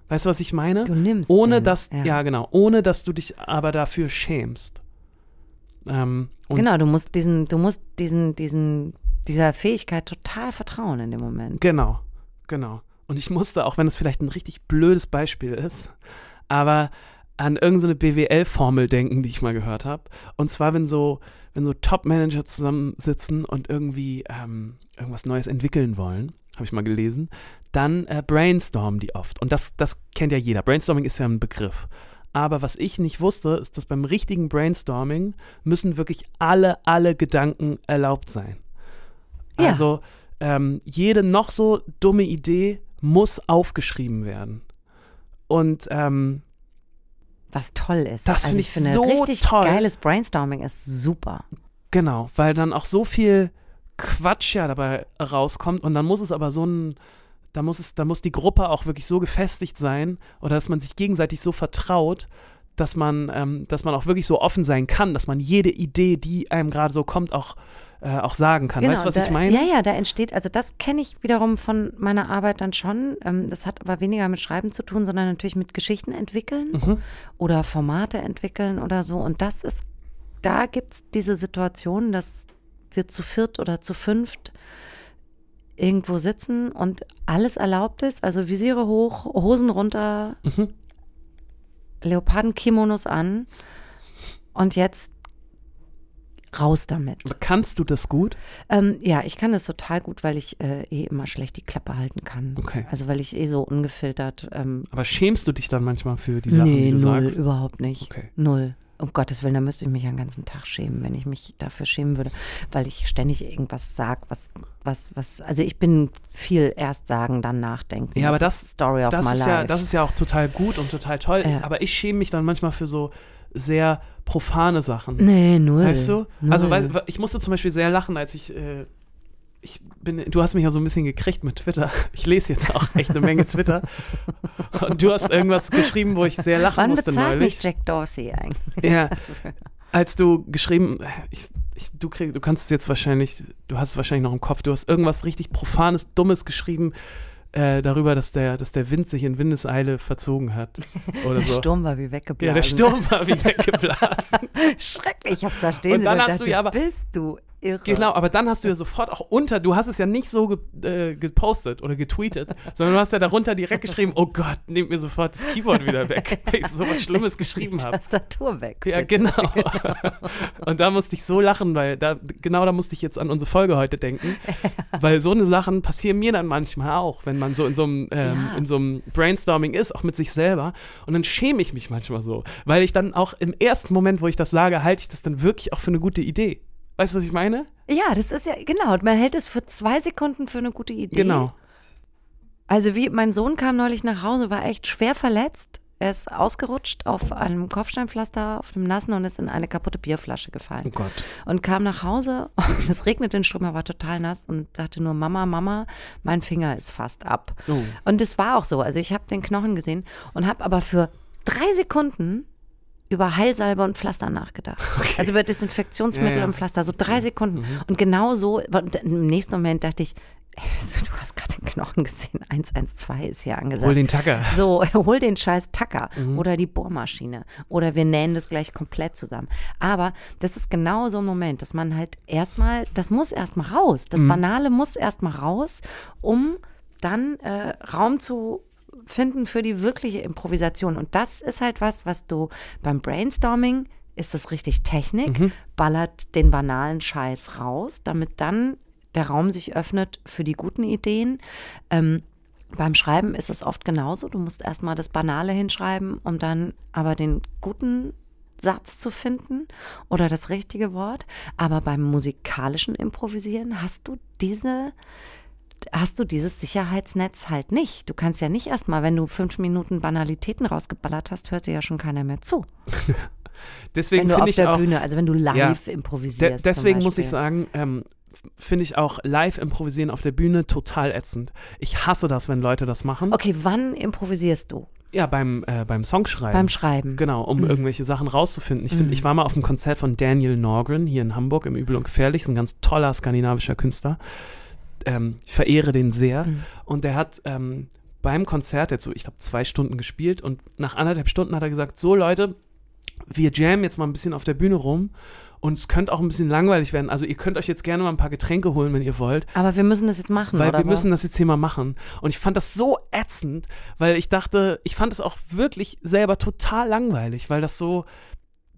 Weißt du, was ich meine? Du nimmst ohne den, dass, ja. genau, ohne dass du dich aber dafür schämst. Ähm, Genau, du musst diesen, du musst diesen, diesen, dieser Fähigkeit total vertrauen in dem Moment. Genau, genau. Und ich musste, auch wenn es vielleicht ein richtig blödes Beispiel ist, aber an irgendeine BWL-Formel denken, die ich mal gehört habe. Und zwar, wenn so, wenn so Top-Manager zusammensitzen und irgendwie ähm, irgendwas Neues entwickeln wollen, habe ich mal gelesen, dann äh, brainstormen die oft. Und das, das kennt ja jeder. Brainstorming ist ja ein Begriff. Aber was ich nicht wusste, ist, dass beim richtigen Brainstorming müssen wirklich alle, alle Gedanken erlaubt sein. Ja. Also ähm, jede noch so dumme Idee muss aufgeschrieben werden. Und ähm, Was toll ist. Das also ich finde, so richtig toll. geiles Brainstorming ist super. genau, weil dann auch so viel Quatsch ja dabei rauskommt und dann muss es aber so ein, da muss es, da muss die Gruppe auch wirklich so gefestigt sein oder dass man sich gegenseitig so vertraut, dass man, ähm, dass man auch wirklich so offen sein kann, dass man jede Idee, die einem gerade so kommt, auch, äh, auch sagen kann. weißt du, was Genau, da, ich meine? Ja, ja, da entsteht, also das kenne ich wiederum von meiner Arbeit dann schon. Ähm, das hat aber weniger mit Schreiben zu tun, sondern natürlich mit Geschichten entwickeln Mhm. oder Formate entwickeln oder so. Und das ist, da gibt es diese Situation, dass wir zu viert oder zu fünft irgendwo sitzen und alles erlaubt ist, also Visiere hoch, Hosen runter, Mhm. Leopardenkimonos an und jetzt raus damit. Aber kannst du das gut? Ähm, ja, ich kann das total gut, weil ich äh, eh immer schlecht die Klappe halten kann. Okay. Also weil ich eh so ungefiltert. Ähm, Aber schämst du dich dann manchmal für die Sachen, nee, die du null, sagst? überhaupt nicht. Okay. Null. Um Gottes Willen, da müsste ich mich den ganzen Tag schämen, wenn ich mich dafür schämen würde, weil ich ständig irgendwas sag, was, was, was. Also ich bin viel erst sagen, dann nachdenken. Ja, aber ist das, Story of das my ist life. ja, das ist ja auch total gut und total toll. Ja. Aber ich schäme mich dann manchmal für so sehr profane Sachen. nee, null. Weißt du? Null. Also, weil ich musste zum Beispiel sehr lachen, als ich, äh, ich bin, du hast mich ja so ein bisschen gekriegt mit Twitter. *laughs* Ich lese jetzt auch echt eine Menge Twitter. Und du hast irgendwas geschrieben, wo ich sehr lachen Wann musste bezahlt neulich. mich Jack Dorsey eigentlich? *laughs* Ja, als du geschrieben, ich, ich, du, krieg, du kannst es jetzt wahrscheinlich, du hast es wahrscheinlich noch im Kopf, du hast irgendwas richtig Profanes, Dummes geschrieben äh, darüber, dass der, dass der Wind sich in Windeseile verzogen hat. *laughs* Oder Der so. Sturm war wie weggeblasen. ja, der Sturm war wie weggeblasen. Schrecklich, ich hab's da stehen Und dann hast du ja aber- bist du irre. Genau, aber dann hast du ja sofort auch unter, du hast es ja nicht so ge, äh, gepostet oder getweetet, *laughs* sondern du hast ja darunter direkt geschrieben, oh Gott, nehmt mir sofort das Keyboard wieder weg, *laughs* weil ich so was Schlimmes geschrieben habe. Tastatur weg. Ja, bitte. genau. *laughs* Und da musste ich so lachen, weil da, genau da musste ich jetzt an unsere Folge heute denken. Weil so eine Sachen passieren mir dann manchmal auch, wenn man so in so einem, ähm, Ja. in so einem Brainstorming ist, auch mit sich selber. Und dann schäme ich mich manchmal so. Weil ich dann auch im ersten Moment, wo ich das sage, halte ich das dann wirklich auch für eine gute Idee. Weißt du, was ich meine? Ja, das ist ja, genau. Man hält es für zwei Sekunden für eine gute Idee. Genau. Also wie, mein Sohn kam neulich nach Hause, war echt schwer verletzt. Er ist ausgerutscht auf einem Kopfsteinpflaster, auf dem Nassen und ist in eine kaputte Bierflasche Oh gefallen. Gott. Und kam nach Hause *laughs* und es regnete in Strömen, er war total nass und sagte nur, Mama, Mama, mein Finger ist fast ab. Oh. Und es war auch so. Also ich habe den Knochen gesehen und habe aber für drei Sekunden über Heilsalbe und Pflaster nachgedacht. *laughs* Also über Desinfektionsmittel Ja, ja. und Pflaster, so drei Sekunden. Und genau so, und im nächsten Moment dachte ich, ey, du hast gerade den Knochen gesehen, 112 ist hier angesagt. Hol den Tacker. So, *laughs* hol den scheiß Tacker oder die Bohrmaschine oder wir nähen das gleich komplett zusammen. Aber das ist genau so ein Moment, dass man halt erstmal, das muss erstmal raus. Das Banale muss erstmal raus, um dann äh, Raum zu finden für die wirkliche Improvisation. Und das ist halt was, was du beim Brainstorming ist das richtig Technik, ballert den banalen Scheiß raus, damit dann der Raum sich öffnet für die guten Ideen. Ähm, beim Schreiben ist es oft genauso. Du musst erstmal das Banale hinschreiben, um dann aber den guten Satz zu finden oder das richtige Wort. Aber beim musikalischen Improvisieren hast du diese, hast du dieses Sicherheitsnetz halt nicht. Du kannst ja nicht erstmal, wenn du fünf Minuten Banalitäten rausgeballert hast, hört dir ja schon keiner mehr zu. *laughs* Deswegen finde ich der auch, Bühne, also wenn du live Ja. De improvisierst. deswegen zum muss ich sagen, ähm, finde ich auch live improvisieren auf der Bühne total ätzend. Ich hasse das, wenn Leute das machen. Okay, wann improvisierst du? Ja, beim, äh, beim Songschreiben. Beim Schreiben. Genau, um Mhm. irgendwelche Sachen rauszufinden. Ich, find, ich war mal auf einem Konzert von Daniel Norgren hier in Hamburg im Übel und Gefährlich. Ist ein ganz toller skandinavischer Künstler. Ähm, ich verehre den sehr. Mhm. Und der hat ähm, beim Konzert jetzt so, ich glaube, zwei Stunden gespielt und nach anderthalb Stunden hat er gesagt, so Leute, wir jammen jetzt mal ein bisschen auf der Bühne rum und es könnte auch ein bisschen langweilig werden. Also ihr könnt euch jetzt gerne mal ein paar Getränke holen, wenn ihr wollt. Aber wir müssen das jetzt machen, Weil wir was? müssen das jetzt hier mal machen. Und ich fand das so ätzend, weil ich dachte, ich fand es auch wirklich selber total langweilig, weil das so,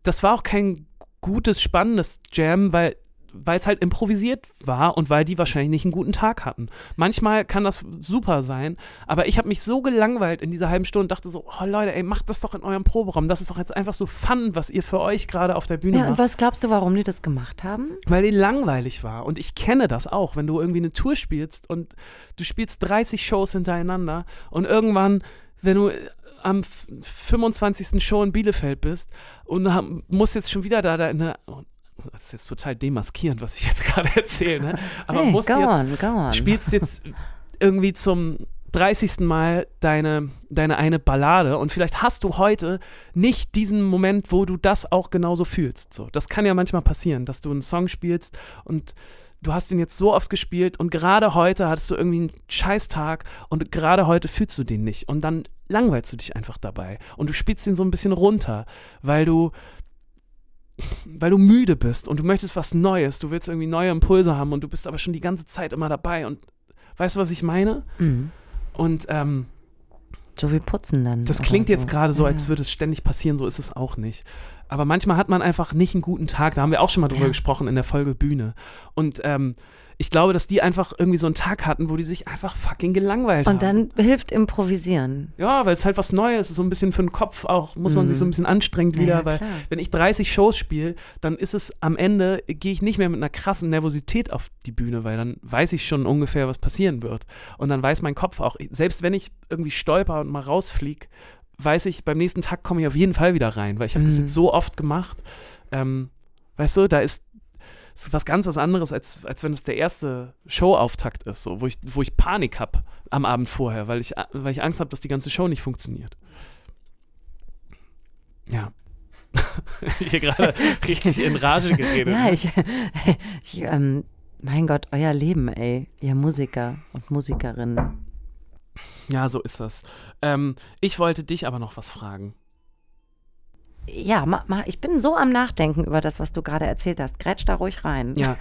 das war auch kein gutes, spannendes Jam, weil weil es halt improvisiert war und weil die wahrscheinlich nicht einen guten Tag hatten. Manchmal kann das super sein, aber ich habe mich so gelangweilt in dieser halben Stunde und dachte so, oh Leute, ey, macht das doch in eurem Proberaum. Das ist doch jetzt einfach so Fun, was ihr für euch gerade auf der Bühne Ja, und macht. was glaubst du, warum die das gemacht haben? Weil die langweilig war. Und ich kenne das auch, wenn du irgendwie eine Tour spielst und du spielst 30 Shows hintereinander und irgendwann, wenn du äh, am f- 25. Show in Bielefeld bist und musst jetzt schon wieder da deine. Oh, das ist jetzt total demaskierend, was ich jetzt *laughs* gerade erzähle, ne? Aber hey, musst go jetzt on, go on. spielst jetzt irgendwie zum 30. Mal deine, deine eine Ballade und vielleicht hast du heute nicht diesen Moment, wo du das auch genauso fühlst. So, das kann ja manchmal passieren, dass du einen Song spielst und du hast ihn jetzt so oft gespielt und gerade heute hattest du irgendwie einen Scheißtag und gerade heute fühlst du den nicht und dann langweilst du dich einfach dabei und du spielst ihn so ein bisschen runter, weil du weil du müde bist und du möchtest was Neues, du willst irgendwie neue Impulse haben und du bist aber schon die ganze Zeit immer dabei und weißt du, was ich meine? Mhm. Und ähm, So wie putzen dann. das klingt so. jetzt gerade so, als würde es ständig passieren, so ist es auch nicht. Aber manchmal hat man einfach nicht einen guten Tag, da haben wir auch schon mal drüber Ja. gesprochen in der Folge Bühne. Und ähm, ich glaube, dass die einfach irgendwie so einen Tag hatten, wo die sich einfach fucking gelangweilt Und haben. dann hilft improvisieren. Ja, weil es halt was Neues ist, so ein bisschen für den Kopf auch, muss man Mhm. sich so ein bisschen anstrengend wieder, ja, weil klar. wenn ich 30 Shows spiele, dann ist es am Ende, gehe ich nicht mehr mit einer krassen Nervosität auf die Bühne, weil dann weiß ich schon ungefähr, was passieren wird. Und dann weiß mein Kopf auch, selbst wenn ich irgendwie stolper und mal rausfliege, weiß ich, beim nächsten Tag komme ich auf jeden Fall wieder rein, weil ich habe das Mhm. jetzt so oft gemacht. Ähm, weißt du, da ist, ist was ganz was anderes, als, als wenn es der erste Showauftakt ist, so, wo, ich, wo ich Panik habe am Abend vorher, weil ich, weil ich Angst habe, dass die ganze Show nicht funktioniert. Ja. *laughs* Hier gerade richtig in Rage geredet. Ja, ne? ich, *laughs* ich ähm, mein Gott, euer Leben, ey, ihr Musiker und Musikerinnen. ja, so ist das. Ähm, ich wollte dich aber noch was fragen. Ja, ma, ma, ich bin so am Nachdenken über das, was du gerade erzählt hast. Grätsch da ruhig rein. Ja,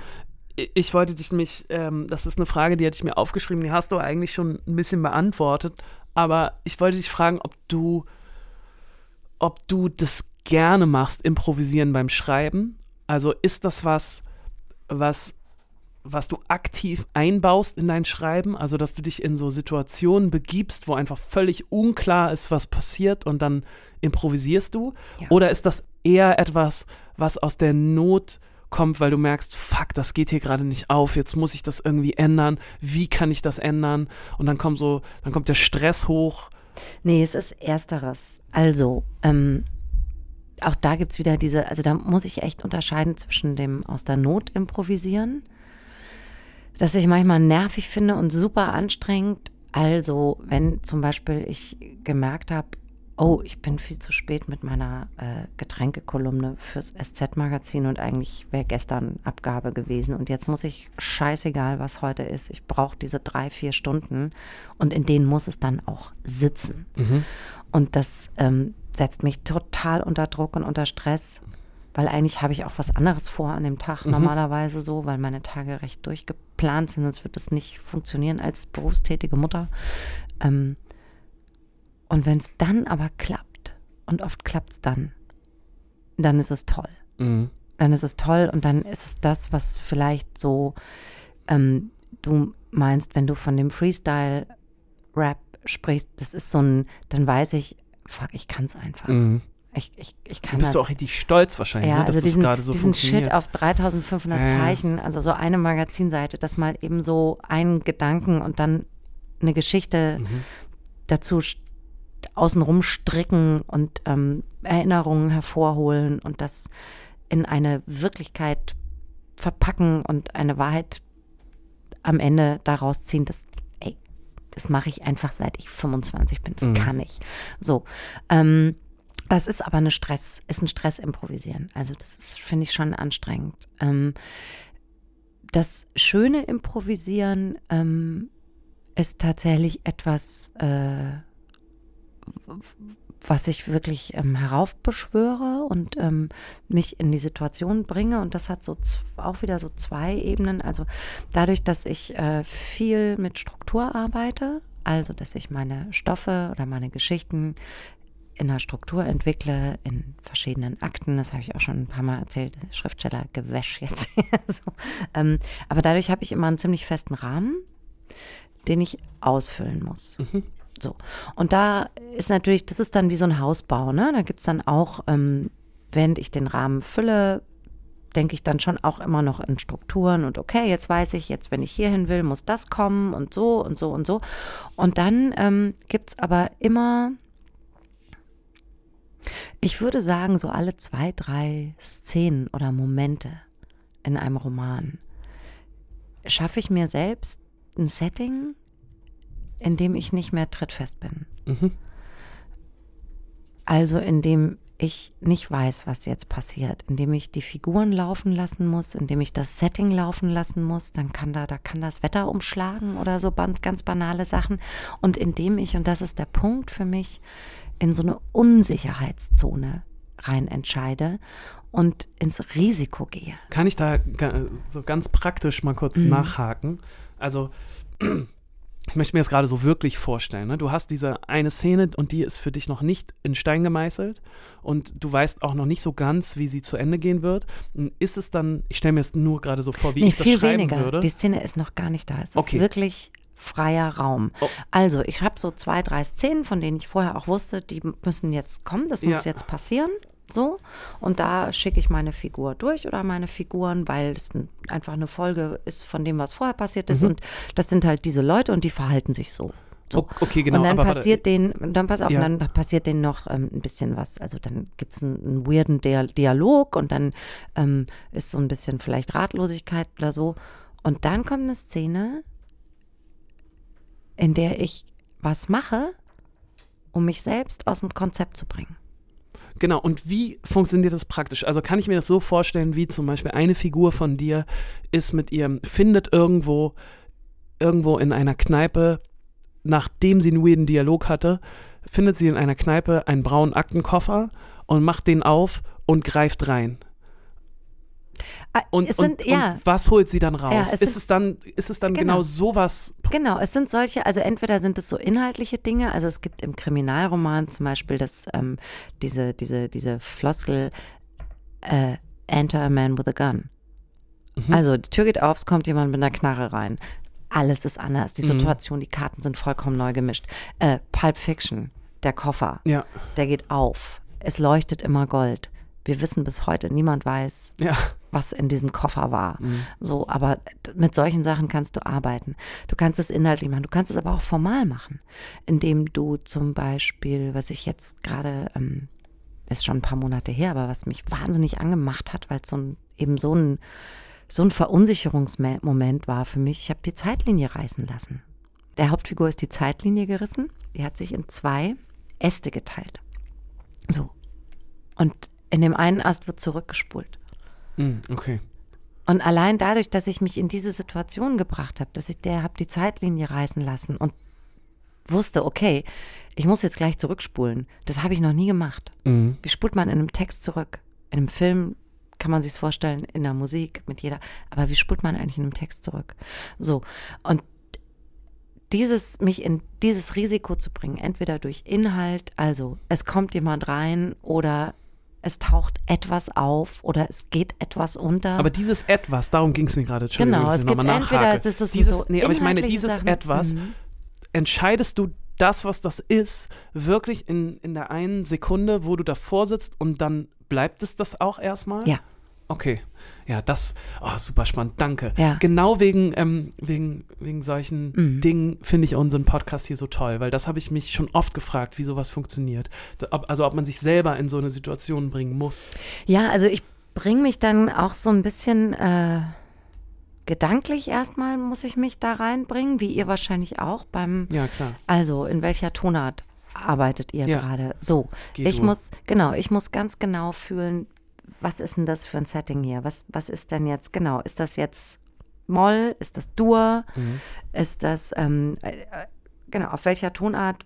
ich wollte dich nämlich, ähm, das ist eine Frage, die hatte ich mir aufgeschrieben, die hast du eigentlich schon ein bisschen beantwortet, aber ich wollte dich fragen, ob du, ob du das gerne machst, improvisieren beim Schreiben. Also ist das was, was, was du aktiv einbaust in dein Schreiben? Also dass du dich in so Situationen begibst, wo einfach völlig unklar ist, was passiert und dann improvisierst du? Ja. Oder ist das eher etwas, was aus der Not kommt, weil du merkst, fuck, das geht hier gerade nicht auf, jetzt muss ich das irgendwie ändern, wie kann ich das ändern? Und dann kommt so, dann kommt der Stress hoch. Nee, es ist Ersteres. Also, ähm, auch da gibt es wieder diese, also da muss ich echt unterscheiden zwischen dem aus der Not improvisieren, das ich manchmal nervig finde und super anstrengend. Also, wenn zum Beispiel ich gemerkt habe, oh, ich bin viel zu spät mit meiner äh, Getränkekolumne fürs SZ-Magazin und eigentlich wäre gestern Abgabe gewesen und jetzt muss ich, scheißegal was heute ist, ich brauche diese drei, vier Stunden und in denen muss es dann auch sitzen. Und das ähm, setzt mich total unter Druck und unter Stress, weil eigentlich habe ich auch was anderes vor an dem Tag normalerweise so, weil meine Tage recht durchgeplant sind, sonst wird das nicht funktionieren als berufstätige Mutter. Ähm, und wenn es dann aber klappt, und oft klappt es dann, dann ist es toll. Mhm. Dann ist es toll und dann ist es das, was vielleicht so ähm, du meinst, wenn du von dem Freestyle-Rap sprichst, das ist so ein, dann weiß ich, fuck, ich kann es einfach. Mhm. Ich, ich, ich Da kann bist das. du auch richtig stolz wahrscheinlich, ja, ne, dass also das diesen, gerade so diesen funktioniert. Shit auf 3500 Ja. Zeichen, also so eine Magazinseite, das mal eben so einen Gedanken und dann eine Geschichte Mhm. dazu außenrum stricken und ähm, Erinnerungen hervorholen und das in eine Wirklichkeit verpacken und eine Wahrheit am Ende daraus ziehen, das, ey, das mache ich einfach seit ich 25 bin. Das Mhm. kann ich. So. Ähm, das ist aber eine Stress, ist ein Stress improvisieren. Also das finde ich, schon anstrengend. Ähm, das schöne Improvisieren ähm, ist tatsächlich etwas, äh, was ich wirklich ähm, heraufbeschwöre und ähm, mich in die Situation bringe. Und das hat so auch wieder so zwei Ebenen. Also dadurch, dass ich äh, viel mit Struktur arbeite, also dass ich meine Stoffe oder meine Geschichten in der Struktur entwickle, in verschiedenen Akten. Das habe ich auch schon ein paar Mal erzählt. Schriftstellergewäsch jetzt. *laughs* so. ähm, aber dadurch habe ich immer einen ziemlich festen Rahmen, den ich ausfüllen muss. Mhm. So. Und da ist natürlich, das ist dann wie so ein Hausbau, ne? Da gibt es dann auch, ähm, während ich den Rahmen fülle, denke ich dann schon auch immer noch in Strukturen und okay, jetzt weiß ich, jetzt, wenn ich hierhin will, muss das kommen und so und so und so. Und dann ähm, gibt es aber immer, ich würde sagen, so alle zwei, drei Szenen oder Momente in einem Roman schaffe ich mir selbst ein Setting, in dem ich nicht mehr trittfest bin. Mhm. Also in dem ich nicht weiß, was jetzt passiert, indem ich die Figuren laufen lassen muss, indem ich das Setting laufen lassen muss, dann kann da, da kann das Wetter umschlagen oder so ganz, ganz banale Sachen. Und indem ich, und das ist der Punkt für mich, in so eine Unsicherheitszone rein entscheide und ins Risiko gehe. Kann ich da so ganz praktisch mal kurz mhm. nachhaken? Also *clears throat* ich möchte mir das gerade so wirklich vorstellen. Ne? Du hast diese eine Szene und die ist für dich noch nicht in Stein gemeißelt und du weißt auch noch nicht so ganz, wie sie zu Ende gehen wird. Ist es dann, ich stelle mir es nur gerade so vor, wie nee, ich das schreiben weniger. würde. Die Szene ist noch gar nicht da. Es okay. ist wirklich freier Raum. Oh. Also, ich habe so zwei, drei Szenen, von denen ich vorher auch wusste, die müssen jetzt kommen, das muss ja. jetzt passieren. So, und da schicke ich meine Figur durch oder meine Figuren, weil es einfach eine Folge ist von dem, was vorher passiert ist. Mhm. Und das sind halt diese Leute und die verhalten sich so. So. Okay, genau. Und dann passiert denen, dann pass auf, ja. dann passiert denen noch ähm, ein bisschen was. Also dann gibt es einen, einen weirden Dialog und dann ähm, ist so ein bisschen vielleicht Ratlosigkeit oder so. Und dann kommt eine Szene, in der ich was mache, um mich selbst aus dem Konzept zu bringen. Genau, und wie funktioniert das praktisch? Also kann ich mir das so vorstellen, wie zum Beispiel eine Figur von dir ist mit ihrem, findet irgendwo, irgendwo in einer Kneipe, nachdem sie einen weirden Dialog hatte, findet sie in einer Kneipe einen braunen Aktenkoffer und macht den auf und greift rein. Ah, und, sind, und, ja. und, was holt sie dann raus? Ja, es ist, sind, es dann, ist es dann genau. genau sowas? Genau, es sind solche, also entweder sind es so inhaltliche Dinge, also es gibt im Kriminalroman zum Beispiel das, ähm, diese, diese, diese Floskel äh, Enter a man with a gun. Mhm. Also die Tür geht auf, es kommt jemand mit einer Knarre rein. Alles ist anders. Die mhm. Situation, mhm. die Karten sind vollkommen neu gemischt. Äh, Pulp Fiction, der Koffer, ja. der geht auf. Es leuchtet immer Gold wir wissen bis heute, niemand weiß, ja. Was in diesem Koffer war. Mhm. So, aber mit solchen Sachen kannst du arbeiten. Du kannst es inhaltlich machen, du kannst es aber auch formal machen, indem du zum Beispiel, was ich jetzt gerade, ähm, ist schon ein paar Monate her, aber was mich wahnsinnig angemacht hat, weil es so ein, eben so ein, so ein Verunsicherungsmoment war für mich. Ich habe die Zeitlinie reißen lassen. Der Hauptfigur ist die Zeitlinie gerissen. Die hat sich in zwei Äste geteilt. So. Und in dem einen Ast wird zurückgespult. Mm, okay. Und allein dadurch, dass ich mich in diese Situation gebracht habe, dass ich der habe die Zeitlinie reißen lassen und wusste, okay, ich muss jetzt gleich zurückspulen. Das habe ich noch nie gemacht. Mhm. Wie spult man in einem Text zurück? In einem Film kann man sich vorstellen, in der Musik mit jeder. Aber wie spult man eigentlich in einem Text zurück? So. Und dieses, mich in dieses Risiko zu bringen, entweder durch Inhalt, also es kommt jemand rein oder es taucht etwas auf oder es geht etwas unter. Aber dieses etwas, darum ging es mir gerade. Genau, es gibt entweder es ist es dieses, so Nee, aber ich meine, dieses Sachen. etwas, mhm. entscheidest du das, was das ist, wirklich in, in der einen Sekunde, wo du davor sitzt und dann bleibt es das auch erstmal? Ja. Okay, ja, das, oh, super spannend, danke. Ja. Genau wegen, ähm, wegen, wegen solchen mhm. Dingen finde ich unseren Podcast hier so toll, weil das habe ich mich schon oft gefragt, wie sowas funktioniert. Ob, also ob man sich selber in so eine Situation bringen muss. Ja, also ich bringe mich dann auch so ein bisschen äh, gedanklich erstmal, muss ich mich da reinbringen, wie ihr wahrscheinlich auch beim, ja, klar. also in welcher Tonart arbeitet ihr ja. gerade? So, Geht ich muss, genau, ich muss ganz genau fühlen, was ist denn das für ein Setting hier? Was, was ist denn jetzt, genau, ist das jetzt Moll? Ist das Dur? Mhm. Ist das, ähm, äh, äh, genau, auf welcher Tonart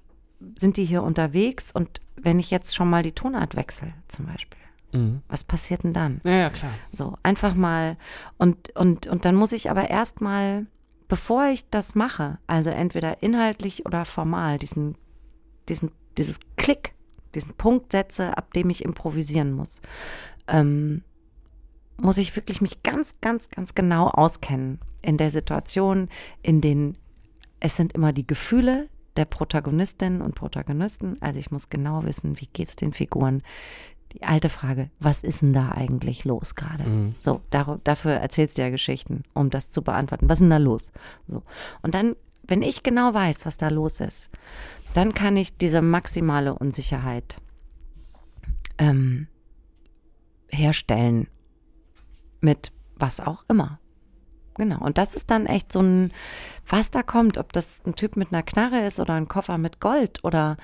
sind die hier unterwegs? Und wenn ich jetzt schon mal die Tonart wechsle, zum Beispiel, Mhm. was passiert denn dann? Ja, ja, klar. So, einfach mal. Und, und, und dann muss ich aber erstmal, bevor ich das mache, also entweder inhaltlich oder formal, diesen, diesen, dieses Klick, diesen Punkt setze, ab dem ich improvisieren muss, ähm, muss ich wirklich mich ganz, ganz, ganz genau auskennen in der Situation, in den, es sind immer die Gefühle der Protagonistinnen und Protagonisten. Also ich muss genau wissen, wie geht's den Figuren. Die alte Frage, was ist denn da eigentlich los gerade? Mhm. So, dar dafür erzählst du ja Geschichten, um das zu beantworten. Was ist denn da los? So. Und dann, wenn ich genau weiß, was da los ist, dann kann ich diese maximale Unsicherheit ähm, herstellen mit was auch immer. Genau. Und das ist dann echt so ein, was da kommt, ob das ein Typ mit einer Knarre ist oder ein Koffer mit Gold oder,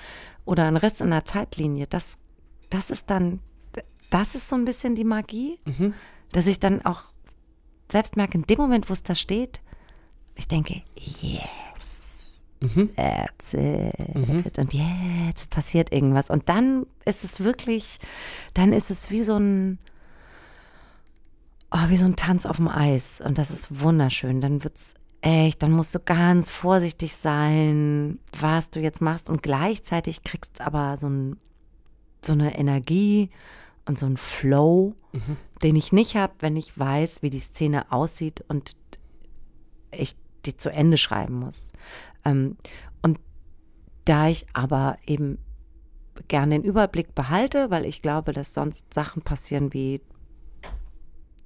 oder ein Riss in der Zeitlinie, das, das ist dann, das ist so ein bisschen die Magie, Mhm. dass ich dann auch selbst merke, in dem Moment, wo es da steht, ich denke, yes, Mhm. that's it. Mhm. Und jetzt passiert irgendwas. Und dann ist es wirklich, dann ist es wie so ein, oh, wie so ein Tanz auf dem Eis. Und das ist wunderschön. Dann wird's echt, dann musst du ganz vorsichtig sein, was du jetzt machst. Und gleichzeitig kriegst du aber so, ein, so eine Energie und so ein Flow, Mhm. den ich nicht habe, wenn ich weiß, wie die Szene aussieht und ich die zu Ende schreiben muss. Ähm, und da ich aber eben gerne den Überblick behalte, weil ich glaube, dass sonst Sachen passieren wie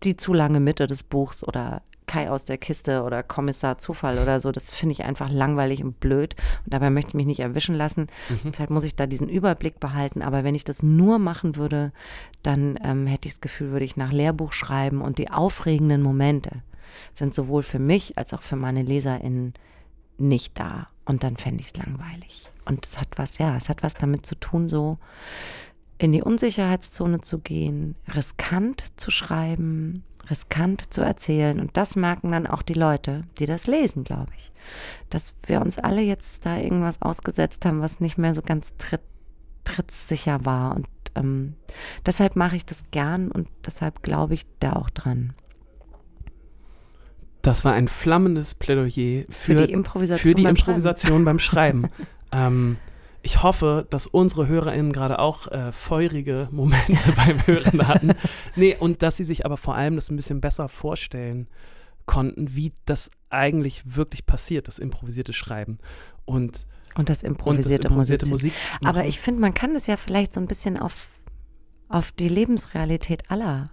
die zu lange Mitte des Buchs oder Kai aus der Kiste oder Kommissar Zufall oder so, das finde ich einfach langweilig und blöd und dabei möchte ich mich nicht erwischen lassen. Deshalb muss ich da diesen Überblick behalten. Aber wenn ich das nur machen würde, dann ähm, hätte ich das Gefühl, würde ich nach Lehrbuch schreiben und die aufregenden Momente sind sowohl für mich als auch für meine LeserInnen nicht da. Und dann fände ich es langweilig. Und es hat was, ja, es hat was damit zu tun, so in die Unsicherheitszone zu gehen, riskant zu schreiben, riskant zu erzählen. Und das merken dann auch die Leute, die das lesen, glaube ich. Dass wir uns alle jetzt da irgendwas ausgesetzt haben, was nicht mehr so ganz tritt, trittssicher war. Und ähm, deshalb mache ich das gern und deshalb glaube ich da auch dran. Das war ein flammendes Plädoyer für, Für die Improvisation für die beim Improvisation beim Schreiben. *laughs* ähm, ich hoffe, dass unsere HörerInnen gerade auch äh, feurige Momente *laughs* beim Hören hatten. Nee, und dass sie sich aber vor allem das ein bisschen besser vorstellen konnten, wie das eigentlich wirklich passiert, das improvisierte Schreiben. Und, Und das und das improvisierte, improvisierte Musik. Musik. Aber machen. ich finde, man kann es ja vielleicht so ein bisschen auf, auf die Lebensrealität aller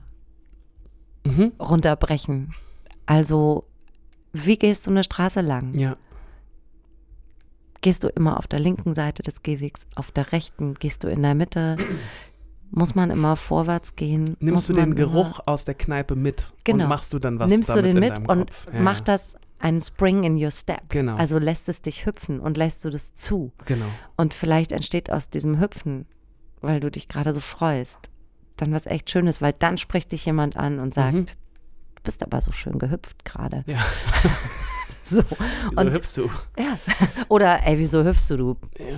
Mhm. runterbrechen. Also, wie gehst du eine Straße lang? Ja. Gehst du immer auf der linken Seite des Gehwegs, auf der rechten? Gehst du in der Mitte? *clears throat* Muss man immer vorwärts gehen? Muss Nimmst du den Geruch aus der Kneipe mit Genau. und machst du dann was nimmst du damit den in mit und. Ja, mach das einen Spring in your step. Genau. Also lässt es dich hüpfen und lässt du das zu. Genau. Und vielleicht entsteht aus diesem Hüpfen, weil du dich gerade so freust, dann was echt Schönes, weil dann spricht dich jemand an und sagt, Mhm. Du bist aber so schön gehüpft gerade. Ja. *laughs* *laughs* So. Wieso Und, hüpfst du? ja. Oder, ey, wieso hüpfst du, du Ja.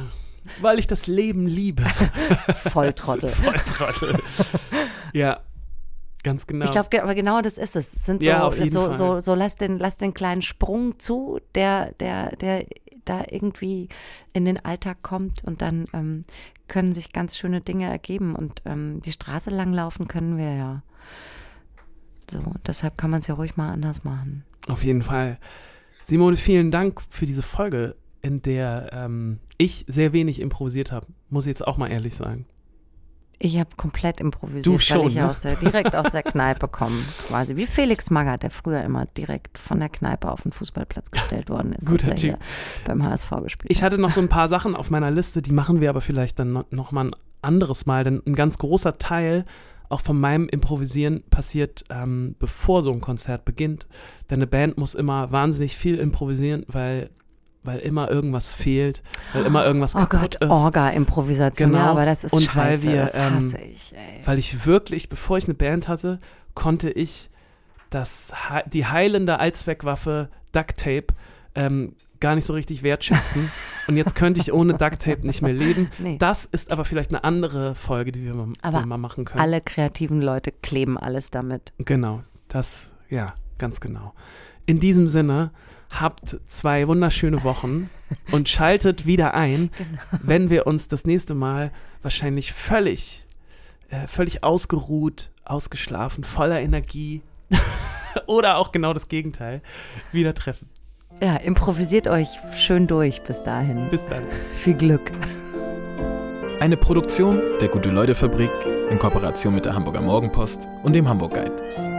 Weil ich das Leben liebe. *laughs* Volltrottel? Volltrottel. ja, ganz genau. Ich glaube, aber genau das ist es. Es sind so, Ja, so, so, so lass den, lass den kleinen Sprung zu, der, der, der da irgendwie in den Alltag kommt und dann ähm, können sich ganz schöne Dinge ergeben und ähm, die Straße langlaufen können wir ja. So, deshalb kann man es ja ruhig mal anders machen. Auf jeden Fall. Simone, vielen Dank für diese Folge, in der ähm, ich sehr wenig improvisiert habe. Muss ich jetzt auch mal ehrlich sagen. Ich habe komplett improvisiert, Du weil schon, ich ja ne? aus der, direkt aus der *laughs* Kneipe komme, quasi. Wie Felix Magath, der früher immer direkt von der Kneipe auf den Fußballplatz gestellt worden ist. Guter er Typ. beim HSV gespielt Ich hat. hatte noch so ein paar Sachen auf meiner Liste, die machen wir aber vielleicht dann noch, noch mal ein anderes Mal, denn ein ganz großer Teil auch von meinem Improvisieren passiert, ähm, bevor so ein Konzert beginnt. Denn eine Band muss immer wahnsinnig viel improvisieren, weil, weil immer irgendwas fehlt, weil immer irgendwas Oh kaputt Gott, ist. Orga-Improvisation, Genau. ja, aber das ist Und weil scheiße, wir, das ähm, hasse ich, ey. Weil ich wirklich, bevor ich eine Band hatte, konnte ich das, die heilende Allzweckwaffe Duct Tape ähm, gar nicht so richtig wertschätzen. Und jetzt könnte ich ohne Duct Tape nicht mehr leben. *laughs* Nee. Das ist aber vielleicht eine andere Folge, die wir mal, aber mal machen können. Alle kreativen Leute kleben alles damit. Genau, das, ja, ganz genau. In diesem Sinne, habt zwei wunderschöne Wochen *laughs* und schaltet wieder ein, genau. wenn wir uns das nächste Mal wahrscheinlich völlig, äh, völlig ausgeruht, ausgeschlafen, voller Energie *laughs* oder auch genau das Gegenteil wieder treffen. Ja, improvisiert euch schön durch bis dahin. Bis dann. Viel Glück. Eine Produktion der Gute-Leute-Fabrik in Kooperation mit der Hamburger Morgenpost und dem Hamburg Guide.